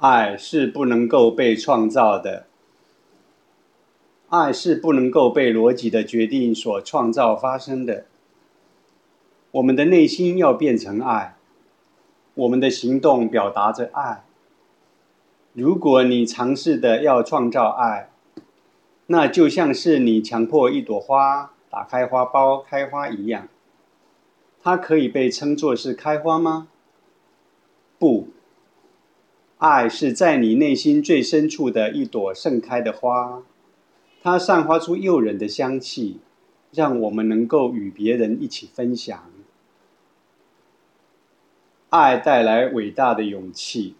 爱是不能够被创造的，爱是不能够被逻辑的决定所创造发生的。我们的内心要变成爱，我们的行动表达着爱。如果你尝试的要创造爱，那就像是你强迫一朵花打开花苞开花一样。它可以被称作是开花吗？不。爱是在你内心最深处的一朵盛开的花，它散发出诱人的香气，让我们能够与别人一起分享。爱带来伟大的勇气。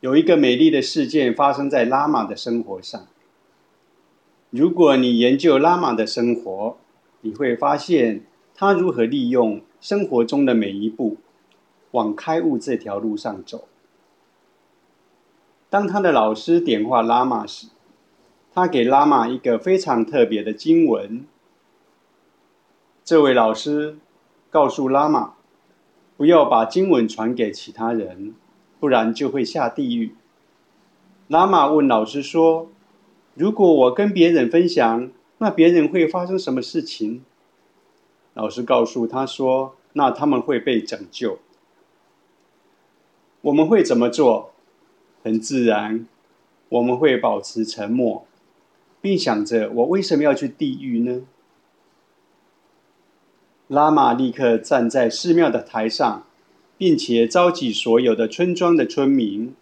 有一个美丽的事件发生在拉玛的生活上。如果你研究拉玛的生活，你会发现他如何利用生活中的每一步，往开悟这条路上走。当他的老师点化拉玛时，他给拉玛一个非常特别的经文。这位老师告诉拉玛，不要把经文传给其他人，不然就会下地狱。拉玛问老师说：“如果我跟别人分享，那别人会发生什么事情？”老师告诉他说：“那他们会被拯救。”我们会怎么做？很自然，我们会保持沉默，并想着我为什么要去地狱呢？拉玛立刻站在寺庙的台上，并且召集所有的村庄的村民。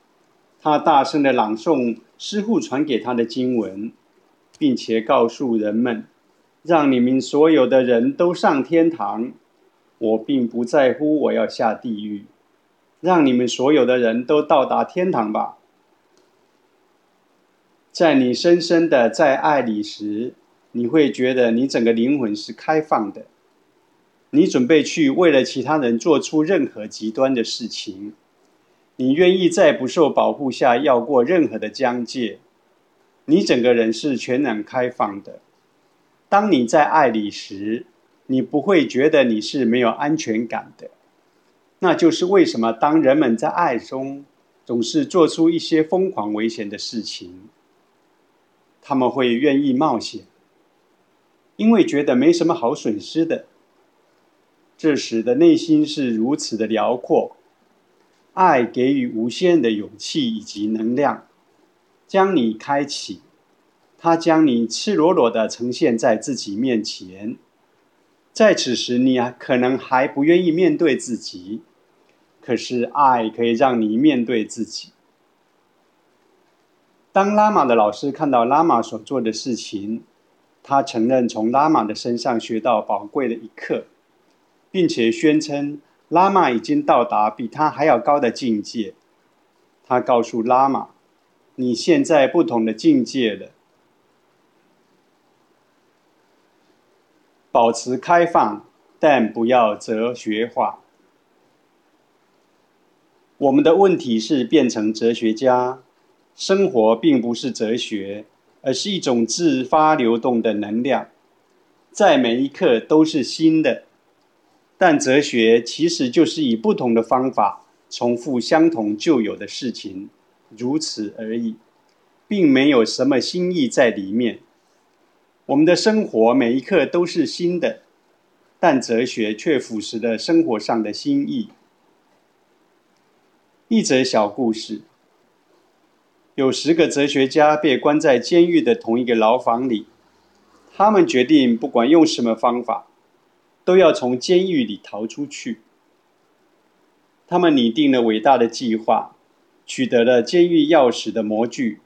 他大声的朗诵师父传给他的经文，并且告诉人们：“让你们所有的人都上天堂，我并不在乎我要下地狱。”让你们所有的人都到达天堂吧。在你深深的在爱里时，你会觉得你整个灵魂是开放的。你准备去为了其他人做出任何极端的事情，你愿意在不受保护下要过任何的疆界。你整个人是全然开放的。当你在爱里时，你不会觉得你是没有安全感的。那就是为什么当人们在爱中总是做出一些疯狂危险的事情，他们会愿意冒险，因为觉得没什么好损失的。这时的内心是如此的辽阔，爱给予无限的勇气以及能量，将你开启，它将你赤裸裸的呈现在自己面前。在此时，你啊可能还不愿意面对自己。可是，爱可以让你面对自己。当拉玛的老师看到拉玛所做的事情，他承认从拉玛的身上学到宝贵的一课，并且宣称拉玛已经到达比他还要高的境界。他告诉拉玛：“你现在不同的境界了。”保持开放，但不要哲学化。我们的问题是变成哲学家。生活并不是哲学，而是一种自发流动的能量，在每一刻都是新的。但哲学其实就是以不同的方法重复相同旧有的事情，如此而已，并没有什么新意在里面。我们的生活每一刻都是新的，但哲学却腐蚀了生活上的新意。一则小故事：有十个哲学家被关在监狱的同一个牢房里，他们决定不管用什么方法，都要从监狱里逃出去。他们拟定了伟大的计划，取得了监狱钥匙的模具，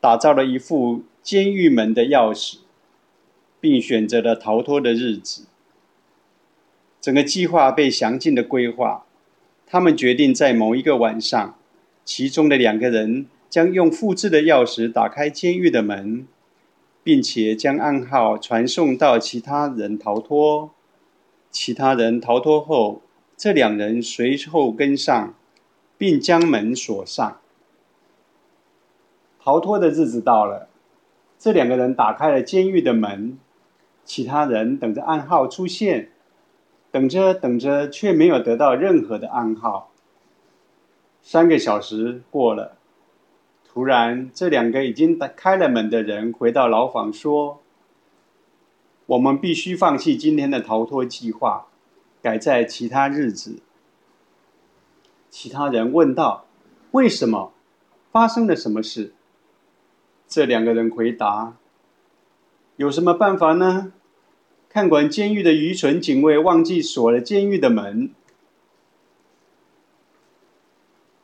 打造了一副监狱门的钥匙，并选择了逃脱的日子。整个计划被详尽的规划。他们决定在某一个晚上，其中的两个人将用复制的钥匙打开监狱的门，并且将暗号传送到其他人逃脱。其他人逃脱后，这两人随后跟上，并将门锁上。逃脱的日子到了，这两个人打开了监狱的门，其他人等着暗号出现。等着等着，却没有得到任何的暗号。三个小时过了，突然，这两个已经打开了门的人回到牢房说：“我们必须放弃今天的逃脱计划，改在其他日子。”其他人问道：“为什么？发生了什么事？”这两个人回答：“有什么办法呢？看管监狱的愚蠢警卫忘记锁了监狱的门。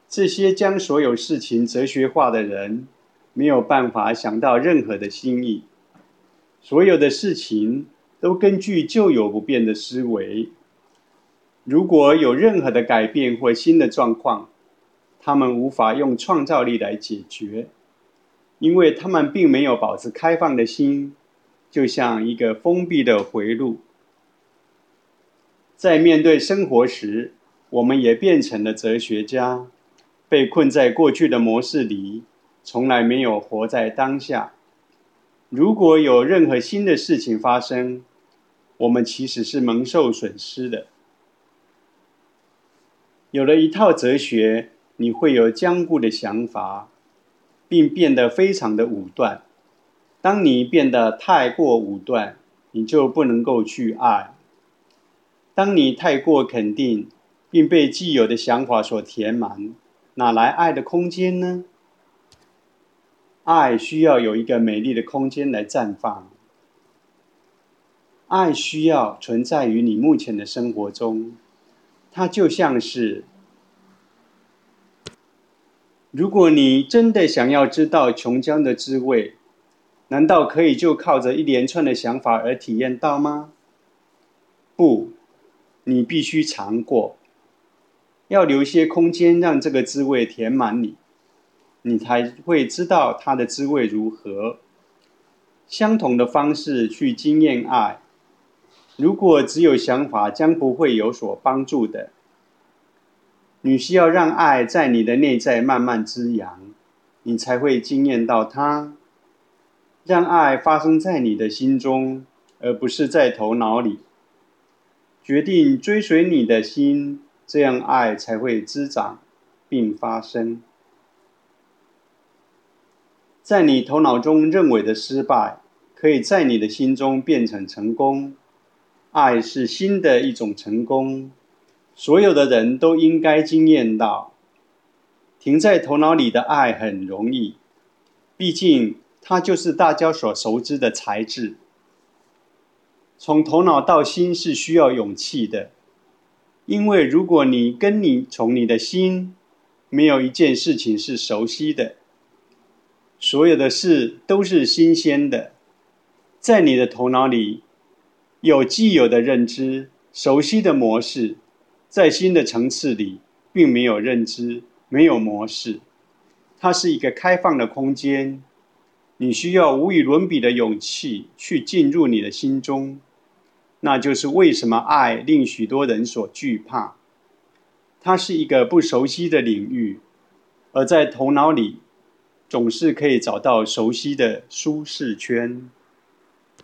这些将所有事情哲学化的人，没有办法想到任何的新意。所有的事情都根据旧有不变的思维。”如果有任何的改变或新的状况，他们无法用创造力来解决，因为他们并没有保持开放的心，就像一个封闭的回路。在面对生活时，我们也变成了哲学家，被困在过去的模式里，从来没有活在当下。如果有任何新的事情发生，我们其实是蒙受损失的。有了一套哲学，你会有坚固的想法，并变得非常的武断。当你变得太过武断，你就不能够去爱。当你太过肯定，并被既有的想法所填满，哪来爱的空间呢？爱需要有一个美丽的空间来绽放。爱需要存在于你目前的生活中。它就像是，如果你真的想要知道琼浆的滋味，难道可以就靠着一连串的想法而体验到吗？不，你必须尝过，要留些空间让这个滋味填满你，你才会知道它的滋味如何。相同的方式去经验爱。如果只有想法，将不会有所帮助的。你需要让爱在你的内在慢慢滋养，你才会惊艳到它。让爱发生在你的心中，而不是在头脑里。决定追随你的心，这样爱才会滋长并发生。在你头脑中认为的失败，可以在你的心中变成成功。爱是新的一种成功，所有的人都应该经验到。停在头脑里的爱很容易，毕竟它就是大家所熟知的材质。从头脑到心是需要勇气的，因为如果你跟你从你的心，没有一件事情是熟悉的，所有的事都是新鲜的，在你的头脑里。有既有的认知、熟悉的模式，在新的层次里，并没有认知、没有模式，它是一个开放的空间。你需要无与伦比的勇气去进入你的心中，那就是为什么爱令许多人所惧怕。它是一个不熟悉的领域，而在头脑里，总是可以找到熟悉的舒适圈。